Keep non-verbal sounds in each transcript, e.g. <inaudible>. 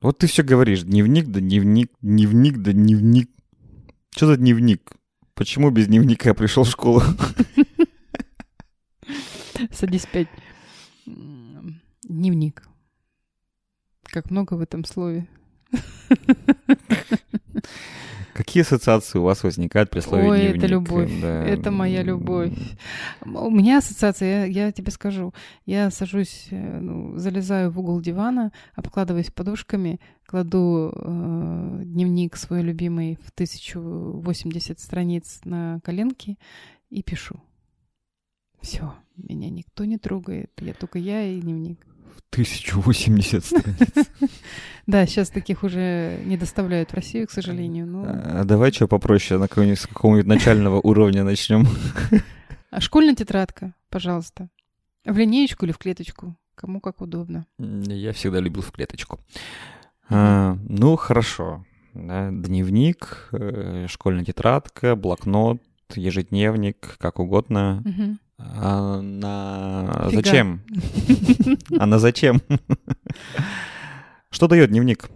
Вот ты все говоришь, дневник да дневник, дневник да дневник. Что за дневник? Почему без дневника я пришел в школу? <laughs> Садись пять. Дневник. Как много в этом слове. <laughs> Какие ассоциации у вас возникают при слове Ой, дневник? это любовь. Да. Это моя любовь. У меня ассоциация, я, я тебе скажу. Я сажусь, э, ну, залезаю в угол дивана, обкладываюсь подушками, кладу э, дневник свой любимый в 1080 страниц на коленки и пишу. Все, меня никто не трогает. Я только я и дневник. 1080 страниц. <laughs> Да, сейчас таких уже не доставляют в Россию, к сожалению. Но... А давай что попроще, на какого-нибудь, с какого-нибудь начального <laughs> уровня начнем. А школьная тетрадка, пожалуйста. В линеечку или в клеточку? Кому как удобно. Я всегда любил в клеточку. А, ну, хорошо. Да, дневник, э, школьная тетрадка, блокнот, ежедневник, как угодно. А на Фига. зачем? <laughs> А на зачем? Что дает дневник?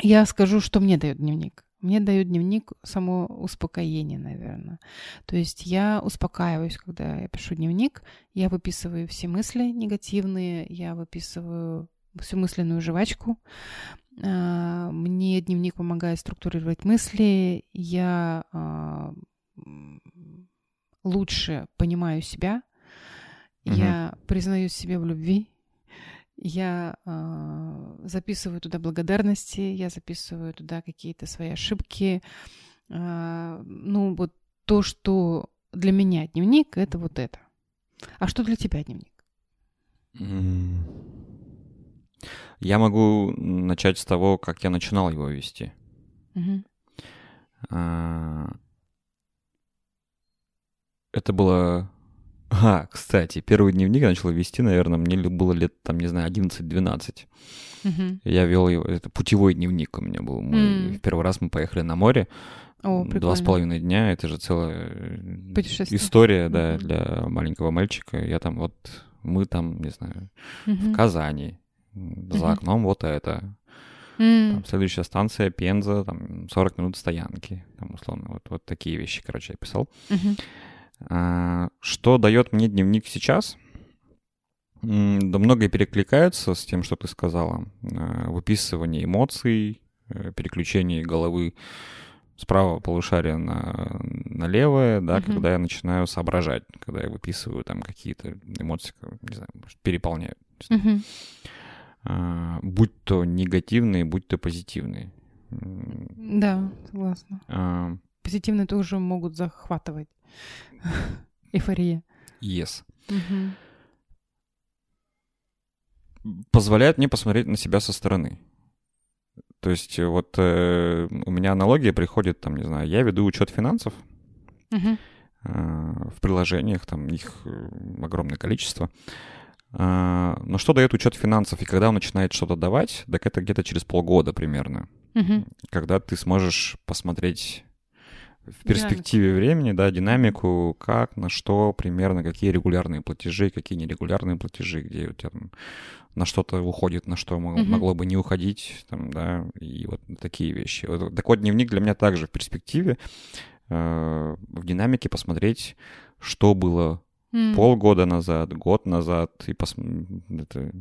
Я скажу, что мне дает дневник. Мне дает дневник само успокоение, наверное. То есть я успокаиваюсь, когда я пишу дневник. Я выписываю все мысли негативные, я выписываю всю мысленную жвачку. А, Мне дневник помогает структурировать мысли. Я а, лучше понимаю себя. Мгм. Я признаюсь себе в любви. Я а, записываю туда благодарности, я записываю туда какие-то свои ошибки. А, ну, вот то, что для меня дневник, это вот это. А что для тебя дневник? Я могу начать с того, как я начинал его вести. Мгм. Это было... А, кстати, первый дневник я начал вести, наверное, мне было лет, там, не знаю, 11-12. Мгм. Я вел его, это путевой дневник у меня был. Мы- М. В первый раз мы поехали на море. О, Два с половиной дня, это же целая э, история, да, Мгм. для маленького мальчика. Я там вот, мы там, не знаю, в Мгм. Казани, м, за окном вот это. Там следующая станция Пенза, там 40 минут стоянки, там условно. Вот, вот такие вещи, короче, я писал. Мгм. А, Что дает мне дневник сейчас? Да многое перекликается с тем, что ты сказала. А, Выписывание эмоций, э, переключение головы с правого полушария на, на левое, да, Мгм. когда я начинаю соображать, когда я выписываю там какие-то эмоции, не знаю, переполняют. не знаю. А, Будь то негативные, будь то позитивные. Да, согласна. а, Позитивные тоже могут захватывать. Эйфория. Yes. Мгм. позволяет мне посмотреть на себя со стороны. То есть э, вот э, у меня аналогия приходит, там, не знаю, я веду учет финансов Мгм. э, в приложениях, там их э, огромное количество. А, но что дает учет финансов? И когда он начинает что-то давать, так это где-то через полгода примерно, Мгм. когда ты сможешь посмотреть в перспективе времени, да, динамику, как, на что примерно, какие регулярные платежи, какие нерегулярные платежи, где у тебя там на что-то уходит, на что могло бы не уходить, там, да, и вот такие вещи. Вот такой дневник для меня также в перспективе, э, в динамике посмотреть, что было М. полгода назад, год назад, и пос... это...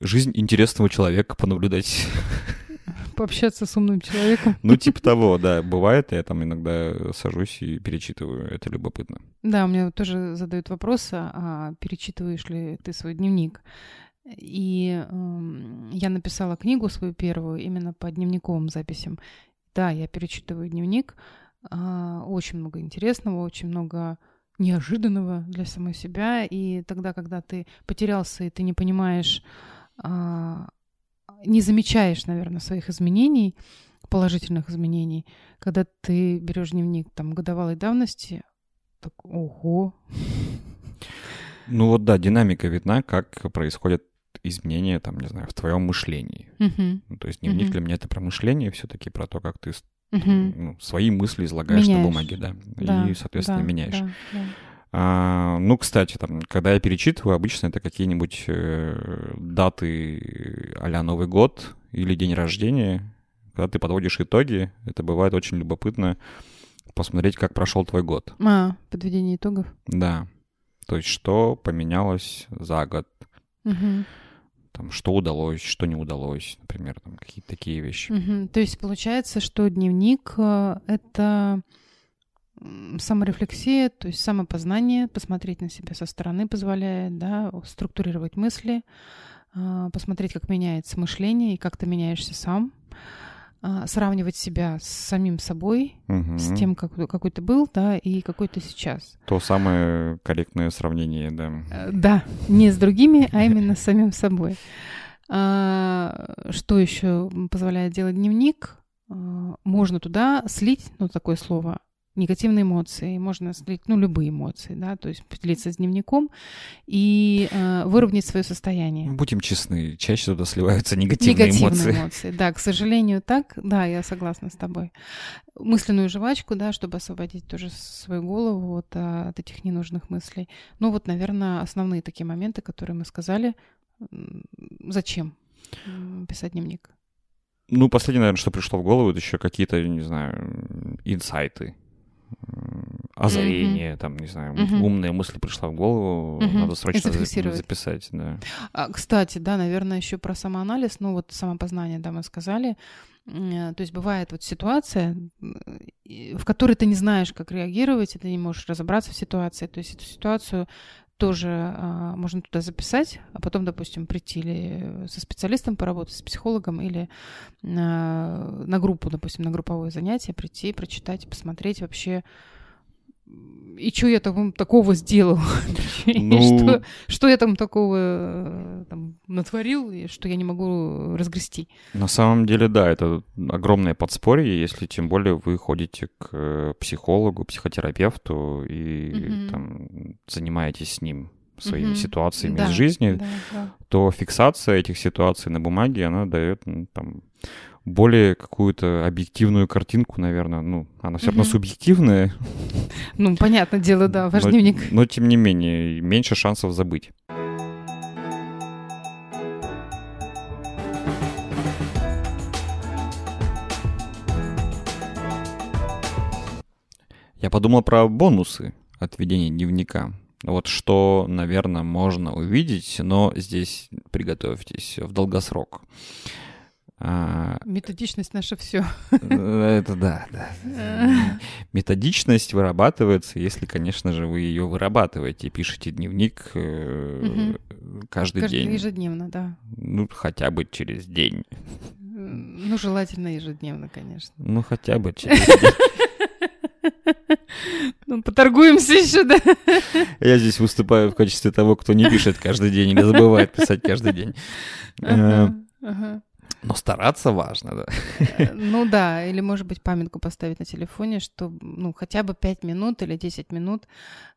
жизнь интересного человека понаблюдать. <laughs> Пообщаться с умным человеком. Ну, типа того, да, бывает, я там иногда сажусь и перечитываю, это любопытно. Да, мне тоже задают вопрос, а перечитываешь ли ты свой дневник? И эм, я написала книгу свою первую именно по дневниковым записям. Да, я перечитываю дневник. а, очень много интересного, очень много неожиданного для самой себя. И тогда, когда ты потерялся и ты не понимаешь, а, не замечаешь, наверное, своих изменений, положительных изменений, когда ты берешь дневник там годовалой давности, так, ого. Ну вот да, динамика видна, как происходят изменения, там, не знаю, в твоем мышлении. Мгм. Ну, то есть дневник Мгм. для меня это про мышление все-таки, про то, как ты Мгм. ну, свои мысли излагаешь Меняешь. на бумаге, да, Да, и, соответственно, да, меняешь. да, да. А, ну, кстати, там, когда я перечитываю, обычно это какие-нибудь э, даты а Новый год или день рождения. Когда ты подводишь итоги, это бывает очень любопытно посмотреть, как прошел твой год. А, подведение итогов. Да. То есть, что поменялось за год. Угу. Там, что удалось, что не удалось, например, там какие-то такие вещи. Угу. То есть получается, что дневник э, — это саморефлексия, то есть самопознание, посмотреть на себя со стороны позволяет, да, структурировать мысли, а, посмотреть, как меняется мышление и как ты меняешься сам, а, сравнивать себя с самим собой, Мгм. с тем, как, какой ты был, да, и какой ты сейчас. То самое корректное сравнение, да. Э, Да, не с другими, а именно с самим собой. А, Что еще позволяет делать дневник? Можно туда слить, ну, такое слово, негативные эмоции, можно слить, ну, любые эмоции, да, то есть поделиться с дневником и э, выровнять свое состояние. Будем честны, чаще туда сливаются негативные, эмоции. эмоции. Да, к сожалению, так. Да, я согласна с тобой. Мысленную жвачку, да, чтобы освободить тоже свою голову вот, а, от этих ненужных мыслей. Ну вот, наверное, основные такие моменты, которые мы сказали. Зачем писать дневник? Ну, последнее, наверное, что пришло в голову, это еще какие-то, не знаю, инсайты, м, озарения, там, не знаю, Мгм. умная мысль пришла в голову, Мгм. надо срочно записать, да. А, кстати, да, наверное, еще про самоанализ, ну вот самопознание, да, мы сказали. Э, То есть бывает вот ситуация, в которой ты не знаешь, как реагировать, и ты не можешь разобраться в ситуации. То есть эту ситуацию тоже а, можно туда записать, а потом, допустим, прийти или со специалистом поработать, с психологом, или на, на группу, допустим, на групповое занятие прийти, прочитать, посмотреть вообще, и что я там такого сделал? <laughs> Ну, что, что я там такого э, там, натворил, и что я не могу разгрести? На самом деле, да, это огромное подспорье, если тем более вы ходите к э, психологу, психотерапевту и Мгм. там занимаетесь с ним своими Мгм. ситуациями Да, из жизни, да, да. то фиксация этих ситуаций на бумаге, она дает ну, там более какую-то объективную картинку, наверное. Ну, она все равно Мгм. субъективная, Ну, понятное дело, да, ваш но, дневник. но тем не менее, меньше шансов забыть. Я подумал про бонусы от ведения дневника. Вот что, наверное, можно увидеть, но здесь приготовьтесь в долгосрок. А, Методичность наша все. Это да, да. <laughs> Методичность вырабатывается, если, конечно же, вы ее вырабатываете, пишете дневник э, каждый день. Ежедневно, да. Ну, хотя бы через день. Ну, желательно ежедневно, конечно. Ну, хотя бы через день. <laughs> Поторгуемся еще, да? Я здесь выступаю в качестве того, кто не пишет каждый день или забывает писать каждый день. Э, Ага, ага. Но стараться важно, да. Э, Ну да, или, может быть, памятку поставить на телефоне, что ну, хотя бы 5 минут или 10 минут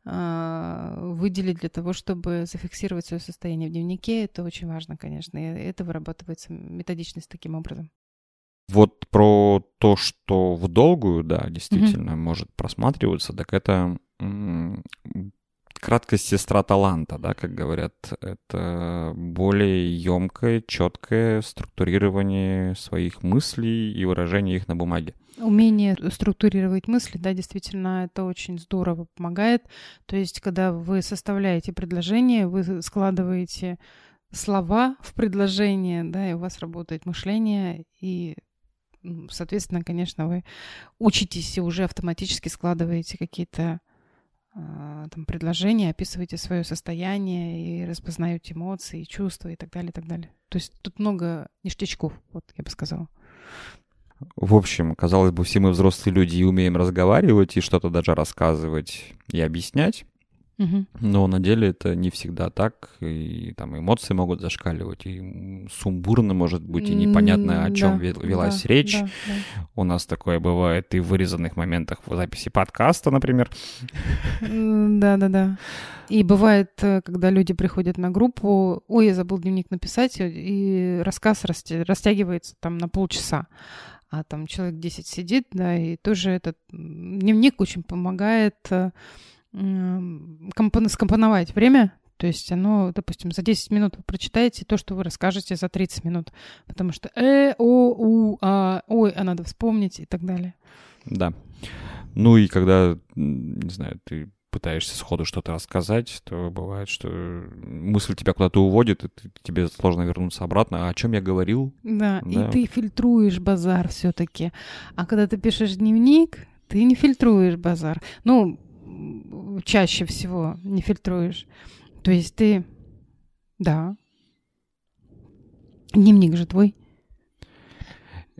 а, выделить для того, чтобы зафиксировать свое состояние в дневнике. Это очень важно, конечно. И это вырабатывается методичность таким образом. Вот про то, что в долгую, да, действительно может просматриваться, так это краткость сестра таланта, да, как говорят. Это более емкое, четкое структурирование своих мыслей и выражение их на бумаге. Умение структурировать мысли, да, действительно, это очень здорово помогает. То есть, когда вы составляете предложение, вы складываете слова в предложение, да, и у вас работает мышление, и, соответственно, конечно, вы учитесь и уже автоматически складываете какие-то а, там предложения, описываете свое состояние и распознаете эмоции, чувства и так далее, и так далее. То есть тут много ништячков, вот я бы сказала. В общем, казалось бы, все мы взрослые люди и умеем разговаривать, и что-то даже рассказывать и объяснять. Но на деле это не всегда так, и там эмоции могут зашкаливать, и сумбурно может быть, и непонятно, о чем да, велась да, речь. да, да. У нас такое бывает и в вырезанных моментах в записи подкаста, например. Да-да-да. И бывает, э, когда люди приходят на группу, ой, я забыл дневник написать, э, и рассказ растягивается там на полчаса. А там человек 10 сидит, да, и тоже этот дневник очень помогает э, компон- скомпоновать время, то есть оно, допустим, за 10 минут вы прочитаете то, что вы расскажете за 30 минут, потому что э, о, у, а, ой, а надо вспомнить и так далее. Да. Ну и когда, не знаю, ты пытаешься сходу что-то рассказать, то бывает, что мысль тебя куда-то уводит, и тебе сложно вернуться обратно. А о чем я говорил? Да, да. и ты фильтруешь базар все-таки. А когда ты пишешь дневник, ты не фильтруешь базар. Ну, чаще всего не фильтруешь. То есть ты... Да. Дневник же твой.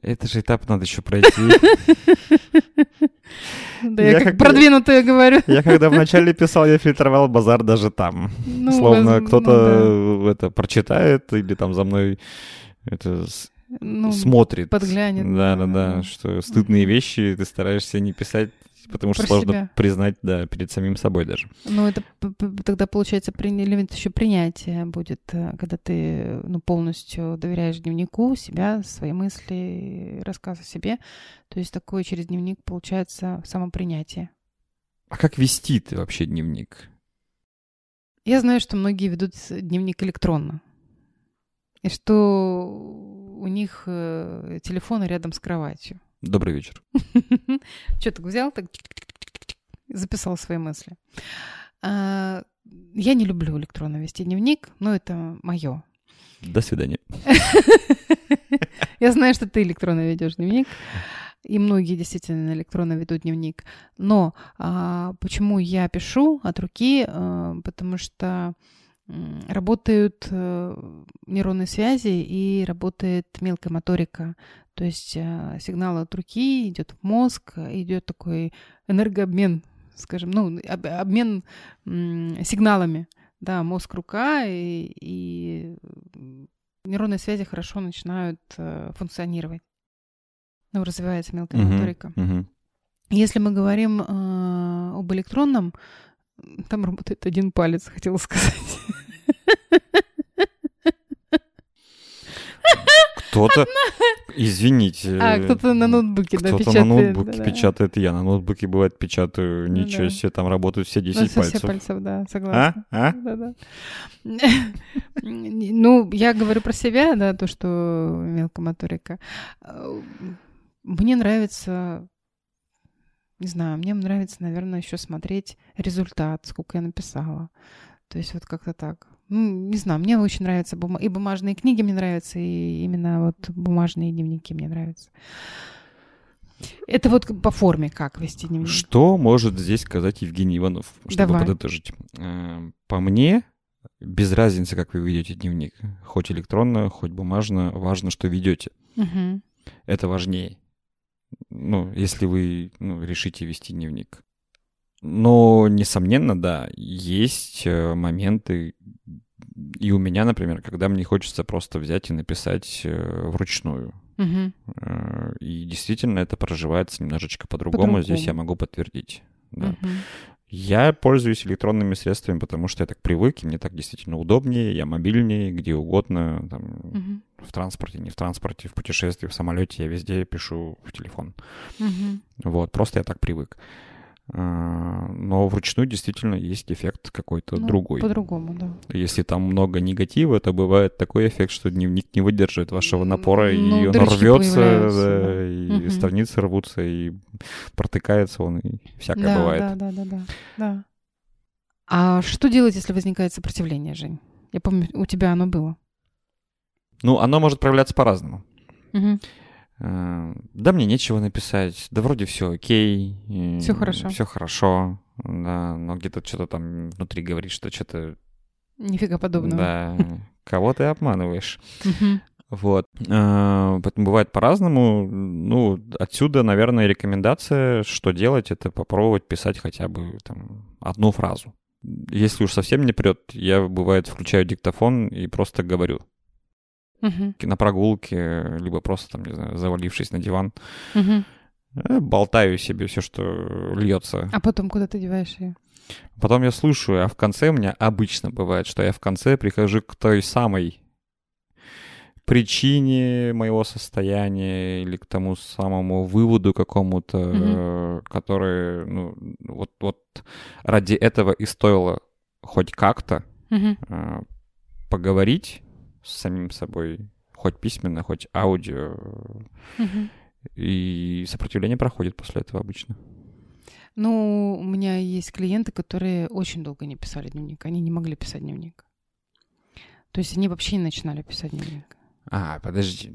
Это же этап надо еще пройти. Да, я как продвинутая говорю. Я когда вначале писал, я фильтровал базар даже там. Ну, Словно кто-то ну это прочитает или там за мной это ну, смотрит. Подглянет. Да, да, да, что стыдные вещи ты стараешься не писать потому что Про сложно себя. признать, да, перед самим собой даже. Ну, это тогда, получается, элемент еще принятия будет, э, когда ты ну, полностью доверяешь дневнику себя, свои мысли, рассказ о себе. То есть такое через дневник получается самопринятие. А как вести ты вообще дневник? Я знаю, что многие ведут дневник электронно. И что у них э, телефоны рядом с кроватью. Добрый вечер. <laughs> Что так взял, так записал свои мысли. А, я не люблю электронно вести дневник, но это мое. До свидания. <laughs> Я знаю, что ты электронно ведешь дневник, и многие действительно электронно ведут дневник. Но а, почему я пишу от руки? А, потому что работают э, нейронные связи и работает мелкая моторика. То есть э, сигнал от руки идет в мозг, идет такой энергообмен, скажем, ну, обмен сигналами. Да, мозг-рука и, и нейронные связи хорошо начинают э, функционировать. Ну, развивается мелкая uh-huh, моторика. Uh-huh. Если мы говорим э, об электронном, там работает один палец, <laughs> хотела сказать. Кто-то, извините. А, кто-то на ноутбуке, да, печатает. Кто-то на ноутбуке да, печатает, я на ноутбуке, бывает, печатаю, ну ничего да. себе, там работают все 10 ну, пальцев. Все пальцев, да, согласна. А? А? Да, да. Ну, я говорю про себя, да, то, что мелкомоторика. Мне нравится не знаю, мне нравится, наверное, еще смотреть результат, сколько я написала. То есть вот как-то так. Ну, не знаю, мне очень нравятся бум... и бумажные книги мне нравятся, и именно вот бумажные дневники мне нравятся. Это вот по форме как вести дневник. Что может здесь сказать Евгений Иванов, чтобы Давай. подытожить? Э, по мне, без разницы, как вы ведете дневник, хоть электронно, хоть бумажно, важно, что ведете. Угу. Это важнее. Ну, если вы ну, решите вести дневник. Но, несомненно, да, есть э, моменты, и у меня, например, когда мне хочется просто взять и написать э, вручную. Угу. И действительно это проживается немножечко по-другому. по-другому. Здесь я могу подтвердить. Да. Угу. Я пользуюсь электронными средствами, потому что я так привык, и мне так действительно удобнее, я мобильнее, где угодно, там, угу. в транспорте, не в транспорте, в путешествии, в самолете, я везде пишу в телефон. Угу. Вот, просто я так привык. А, но вручную действительно есть эффект какой-то ну, другой. По-другому, да. Если там много негатива, то бывает такой эффект, что дневник не выдержит вашего напора, ну, и он рвется, да, да. и угу. страницы рвутся, и протыкается он, и всякое да, бывает. Да, да, да, да, да. А что делать, если возникает сопротивление, Жень? Я помню, у тебя оно было. Ну, оно может проявляться по-разному. Угу. Э, да, мне нечего написать, да вроде все окей. Все хорошо. Все хорошо, да, но где-то что-то там внутри говорит, что что-то... Нифига подобного. Да, кого ты обманываешь. Вот. Поэтому бывает по-разному. Ну, отсюда, наверное, рекомендация, что делать, это попробовать писать хотя бы там одну фразу. Если уж совсем не прет, я, бывает, включаю диктофон и просто говорю угу. на прогулке, либо просто там, не знаю, завалившись на диван. Угу. Болтаю себе все, что льется. А потом куда ты деваешь ее? Потом я слушаю, а в конце у меня обычно бывает, что я в конце прихожу к той самой причине моего состояния или к тому самому выводу какому-то, Мгм. который, ну, вот, вот ради этого и стоило хоть как-то э, поговорить с самим собой, хоть письменно, хоть аудио, Мгм. и сопротивление проходит после этого обычно. Ну, у меня есть клиенты, которые очень долго не писали дневник. Они не могли писать дневник. То есть они вообще не начинали писать дневник. А, подожди,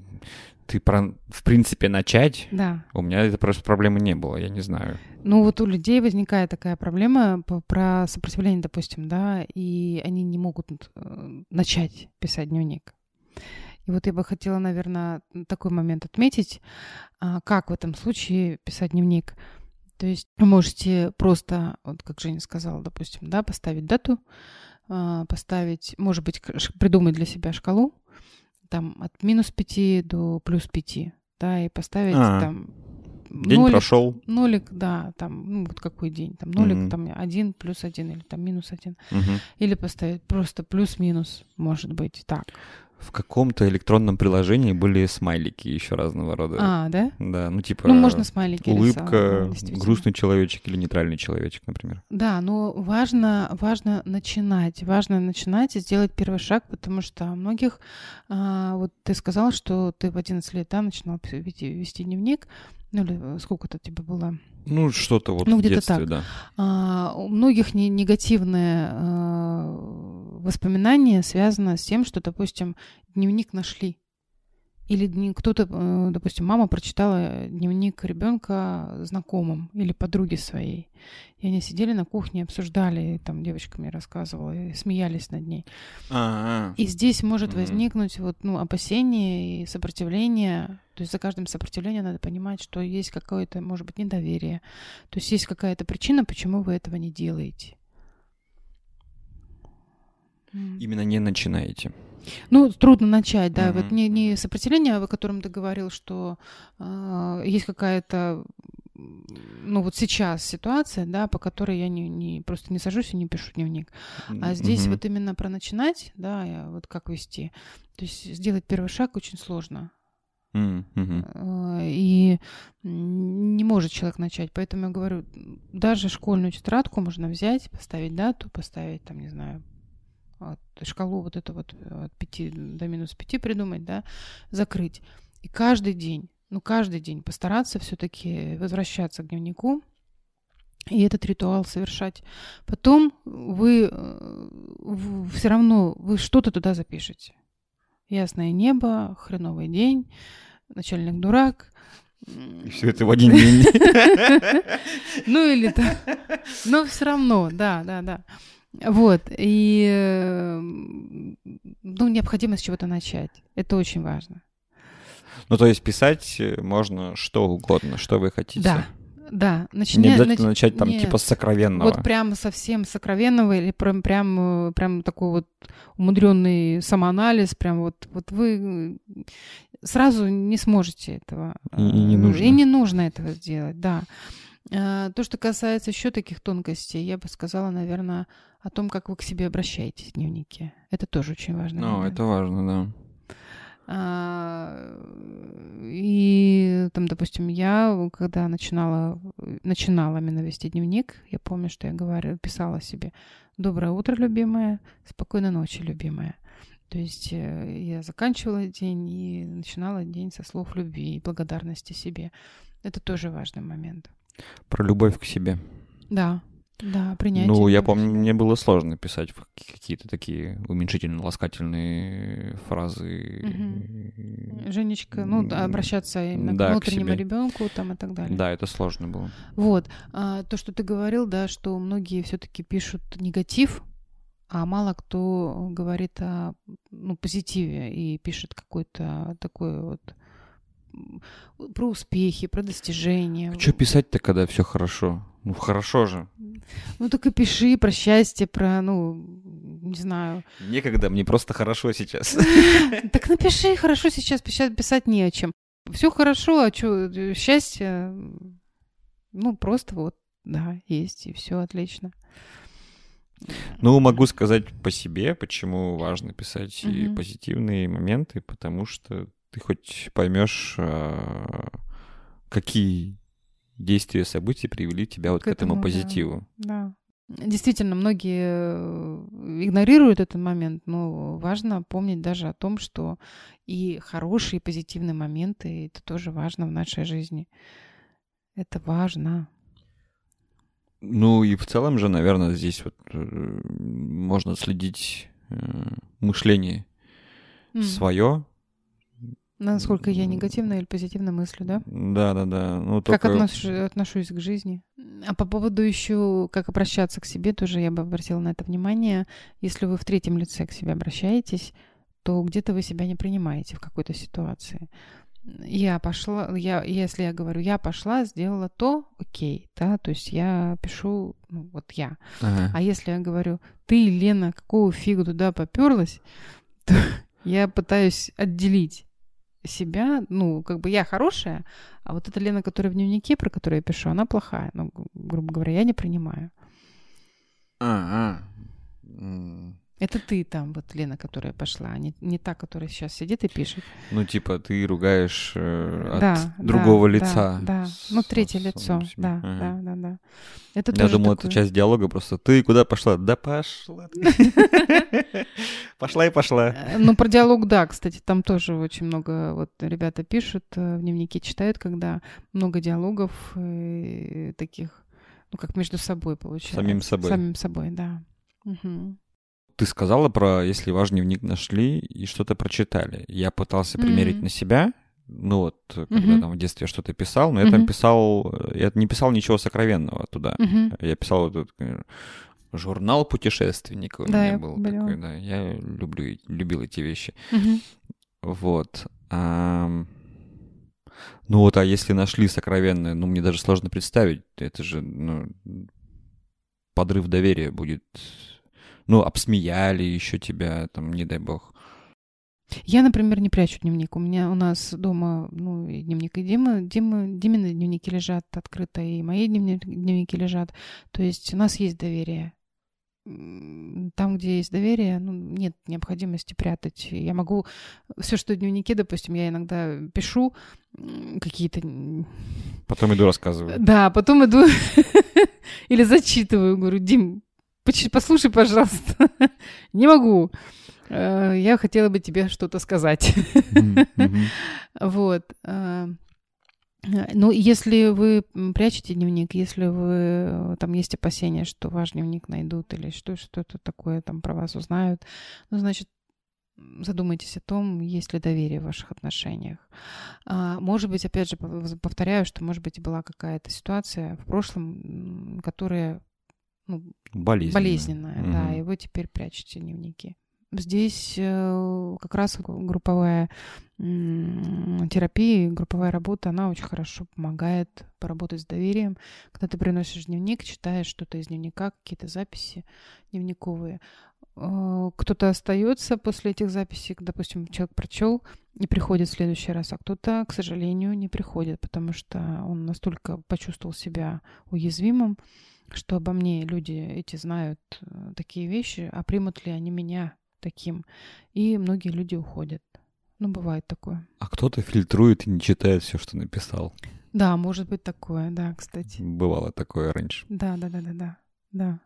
ты про, в принципе, начать? Да. У меня это просто проблемы не было, я не знаю. Ну, вот у людей возникает такая проблема про сопротивление, допустим, да, и они не могут э, начать писать дневник. И вот я бы хотела, наверное, такой момент отметить, а, как в этом случае писать дневник. То есть вы можете просто, вот как Женя сказала, допустим, да, поставить дату, а, поставить, может быть, придумать для себя шкалу, там от минус 5 до плюс 5, да, и поставить А, там День нолик, прошел. Нолик, да, там, ну, вот какой день, там нолик, Мгм. там один, плюс один, или там минус один. Мгм. Или поставить просто плюс-минус, может быть, так. В каком-то электронном приложении были смайлики еще разного рода. А, да? Да, ну типа Ну, можно смайлики рисовать, улыбка, действительно. грустный человечек или нейтральный человечек, например. Да, но важно, важно начинать, важно начинать и сделать первый шаг, потому что многих, а, вот ты сказал, что ты в 11 лет, да, начинал вести, вести дневник, ну или сколько-то тебе было, Ну, что-то вот Ну, в детстве, так. да. А, у многих не- негативные а, воспоминания связаны с тем, что, допустим, дневник нашли. Или кто-то, э, допустим, мама прочитала дневник ребенка знакомым или подруге своей. И они сидели на кухне, обсуждали, и там девочка мне рассказывала, и смеялись над ней. А, И здесь может Мгм. возникнуть вот, ну, опасение и сопротивление. То есть за каждым сопротивлением надо понимать, что есть какое-то, может быть, недоверие. То есть есть какая-то причина, почему вы этого не делаете. Именно не начинаете. Ну, трудно начать, да. Мгм, Вот не, не сопротивление, о котором ты говорил, что а, есть какая-то, ну вот сейчас ситуация, да, по которой я не, не- просто не сажусь и не пишу дневник. А здесь Мгм. вот именно про начинать, да, вот как вести. То есть сделать первый шаг очень сложно. Э, И не может человек начать. Поэтому я говорю, даже школьную тетрадку можно взять, поставить дату, поставить, там, не знаю, шкалу вот эту вот э, от 5 до минус 5 придумать, да, закрыть. И каждый день, ну, каждый день постараться все-таки возвращаться к дневнику, и этот ритуал совершать. Потом вы все равно, вы что-то туда запишете. Ясное небо, хреновый день, начальник дурак. И все это в один день. <laughs> Ну или так. Но все равно, да, да, да. Вот. И э, ну, необходимо с чего-то начать. Это очень важно. Ну, то есть писать э, можно что угодно, что вы хотите. Да. Да. Начни- Не обязательно нач- начать там нет. типа с сокровенного. Вот прям совсем сокровенного или прям, прям, э, прям такой вот умудренный самоанализ, прям вот, вот вы э, сразу не сможете этого. И- и не нужно. И не нужно этого сделать, да. То, что касается еще таких тонкостей, я бы сказала, наверное, о том, как вы к себе обращаетесь в дневнике. Это тоже очень важно. Ну, это важно, да. А, И там, допустим, я, когда начинала, начинала именно вести дневник, я помню, что я говорила, писала себе «Доброе утро, любимая, спокойной ночи, любимая». То есть э, я заканчивала день и начинала день со слов любви и благодарности себе. Это тоже важный момент. Про любовь к себе. Да, да, принятие. Ну, я помню, мне было сложно писать какие-то такие уменьшительно-ласкательные фразы. Женечка, ну, обращаться именно Да, к внутреннему ребенку там и так далее. Да, это сложно было. Вот. А, то, что ты говорил, да, что многие все-таки пишут негатив, а мало кто говорит о ну, позитиве и пишет какой-то такой вот про успехи, про достижения. Что писать-то, когда все хорошо? Ну, хорошо же. Ну, так и пиши про счастье, про, ну, не знаю. Некогда, мне просто хорошо сейчас. <laughs> Так напиши, хорошо сейчас писать, писать не о чем. Все хорошо, а что, счастье, ну, просто вот, да, есть, и все отлично. Ну, могу сказать по себе, почему важно писать и позитивные моменты, потому что ты хоть поймешь, а, какие действия, события привели тебя вот К к этому этому, да. позитиву. Да. Действительно, многие э, игнорируют этот момент, но важно помнить даже о том, что и хорошие, и позитивные моменты, это тоже важно в нашей жизни. Это важно. Ну и в целом же, наверное, здесь вот э, можно следить э, мышление М. свое. Насколько я негативно или позитивно мыслю, да? Да, да, да. Ну, Как только... отношу- отношусь к жизни. А по поводу еще, как обращаться к себе, тоже я бы обратила на это внимание. Если вы в третьем лице к себе обращаетесь, то где-то вы себя не принимаете в какой-то ситуации. Я пошла, я, если я говорю, я пошла, сделала то, окей, да, то есть я пишу, ну, вот я. Ага. А если я говорю, ты, Лена, какого фига туда поперлась, <laughs> то я пытаюсь отделить себя, ну, как бы я хорошая, а вот эта Лена, которая в дневнике, про которую я пишу, она плохая. Ну, гру- грубо говоря, я не принимаю. А, а. Это ты там, вот Лена, которая пошла, а не, не та, которая сейчас сидит и пишет. Ну, типа, ты ругаешь э, от да, да, другого да, лица. Да, с- ну, третье с лицо, себе. да, Ага. да, да, да. Это Я думал, это такое. часть диалога просто. Ты куда пошла? Да пошла. <laughs> Пошла и пошла. Э, Ну, про диалог, да, кстати, там тоже очень много, вот ребята пишут, э, в дневнике читают, когда много диалогов э, таких, ну, как между собой получается. Самим собой. Самим собой, да. Мгм. Ты сказала про, если ваш дневник нашли и что-то прочитали. Я пытался примерить Мгм. на себя. Ну вот, когда Мгм. там в детстве я что-то писал, но я там Мгм. писал... Я не писал ничего сокровенного туда. Мгм. Я писал этот э, журнал путешественника у Да, меня был поняла. такой, да. Я люблю, любил эти вещи. Мгм. Вот. ам, Ну вот, а если нашли сокровенное, ну мне даже сложно представить. Это же, ну, подрыв доверия будет. Ну, обсмеяли еще тебя, там, не дай бог. Я, например, не прячу дневник. У меня у нас дома, ну, и дневник и Димы, Димы, Димины дневники лежат открыто, и мои дневни- дневники лежат. То есть у нас есть доверие. Там, где есть доверие, ну, нет необходимости прятать. Я могу все, что в дневнике, допустим, я иногда пишу какие-то Потом иду рассказываю. Да, потом иду <laughs> или зачитываю, говорю, Дим, послушай, пожалуйста. <laughs> Не могу. Э, Я хотела бы тебе что-то сказать. <laughs> Вот. э, Ну, если вы прячете дневник, если вы э, там есть опасения, что ваш дневник найдут или что что-то такое там про вас узнают, ну, значит, задумайтесь о том, есть ли доверие в ваших отношениях. А, Может быть, опять же, пов- повторяю, что, может быть, была какая-то ситуация в прошлом, которая ну, Болезненно. болезненная, да, Мгм. и вы теперь прячете дневники. Здесь э, как раз групповая терапия, групповая работа, она очень хорошо помогает поработать с доверием. Когда ты приносишь дневник, читаешь что-то из дневника, какие-то записи дневниковые. Э, Кто-то остается после этих записей, допустим, человек прочел и приходит в следующий раз, а кто-то, к сожалению, не приходит, потому что он настолько почувствовал себя уязвимым, что обо мне люди эти знают э, такие вещи, а примут ли они меня таким. И многие люди уходят. Ну, бывает такое. А кто-то фильтрует и не читает все, что написал. Да, может быть такое, да, кстати. Бывало такое раньше. Да, да, да, да, да. Да.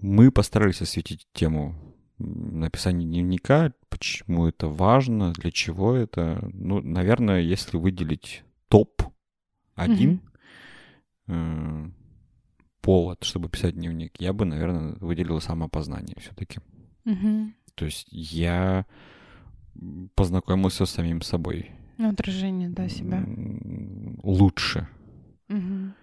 Мы постарались осветить тему м, написания дневника, почему это важно, для чего это. Ну, наверное, если выделить топ-1 э, повод, чтобы писать дневник, я бы, наверное, выделил самоопознание все-таки. Мгм. То есть я познакомился с самим собой. Отражение, да, себя. Лучше. Мгм.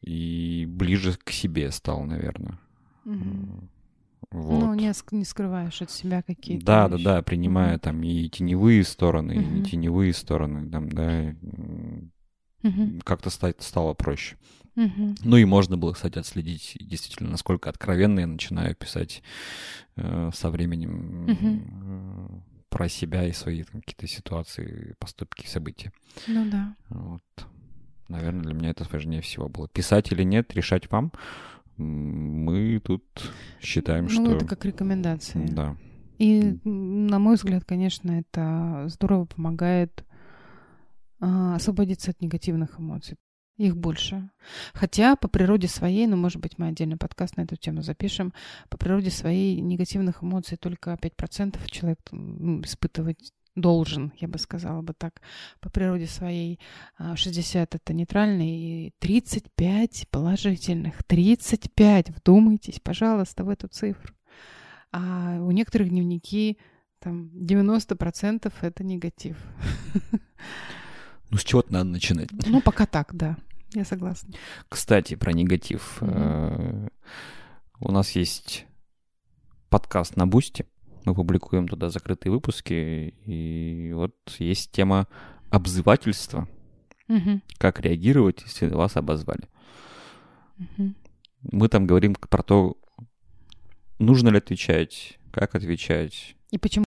И ближе к себе стал, наверное. Мгм. Вот. Ну, не, ск- не скрываешь от себя какие-то Да, да, вещи. да, принимая там и теневые стороны, и не теневые стороны, там, да, Мгм. как-то стать, стало проще. Мгм. Ну и можно было, кстати, отследить действительно, насколько откровенно я начинаю писать э, со временем. э, про себя и свои там, какие-то ситуации, поступки, события. Ну да. Вот. Наверное, для меня это важнее всего было. Писать или нет, решать вам. Мы тут считаем, ну, что... Ну, это как рекомендации. Да. И, на мой взгляд, конечно, это здорово помогает а, освободиться от негативных эмоций. Их больше. Хотя по природе своей, ну, может быть, мы отдельный подкаст на эту тему запишем, по природе своей негативных эмоций только 5% человек испытывать должен, я бы сказала бы так, по природе своей. 60 а, это нейтральный, и 35 положительных. 35, вдумайтесь, пожалуйста, в эту цифру. А у некоторых дневники там 90% это негатив. <laughs> Ну, с чего-то надо начинать. Ну, пока так, да. Я согласна. Кстати, про негатив. Mm-hmm. У нас есть подкаст на Boosty. Мы публикуем туда закрытые выпуски. И вот есть тема обзывательства. Mm-hmm. Как реагировать, если вас обозвали. Mm-hmm. Мы там говорим про то, нужно ли отвечать, как отвечать. И почему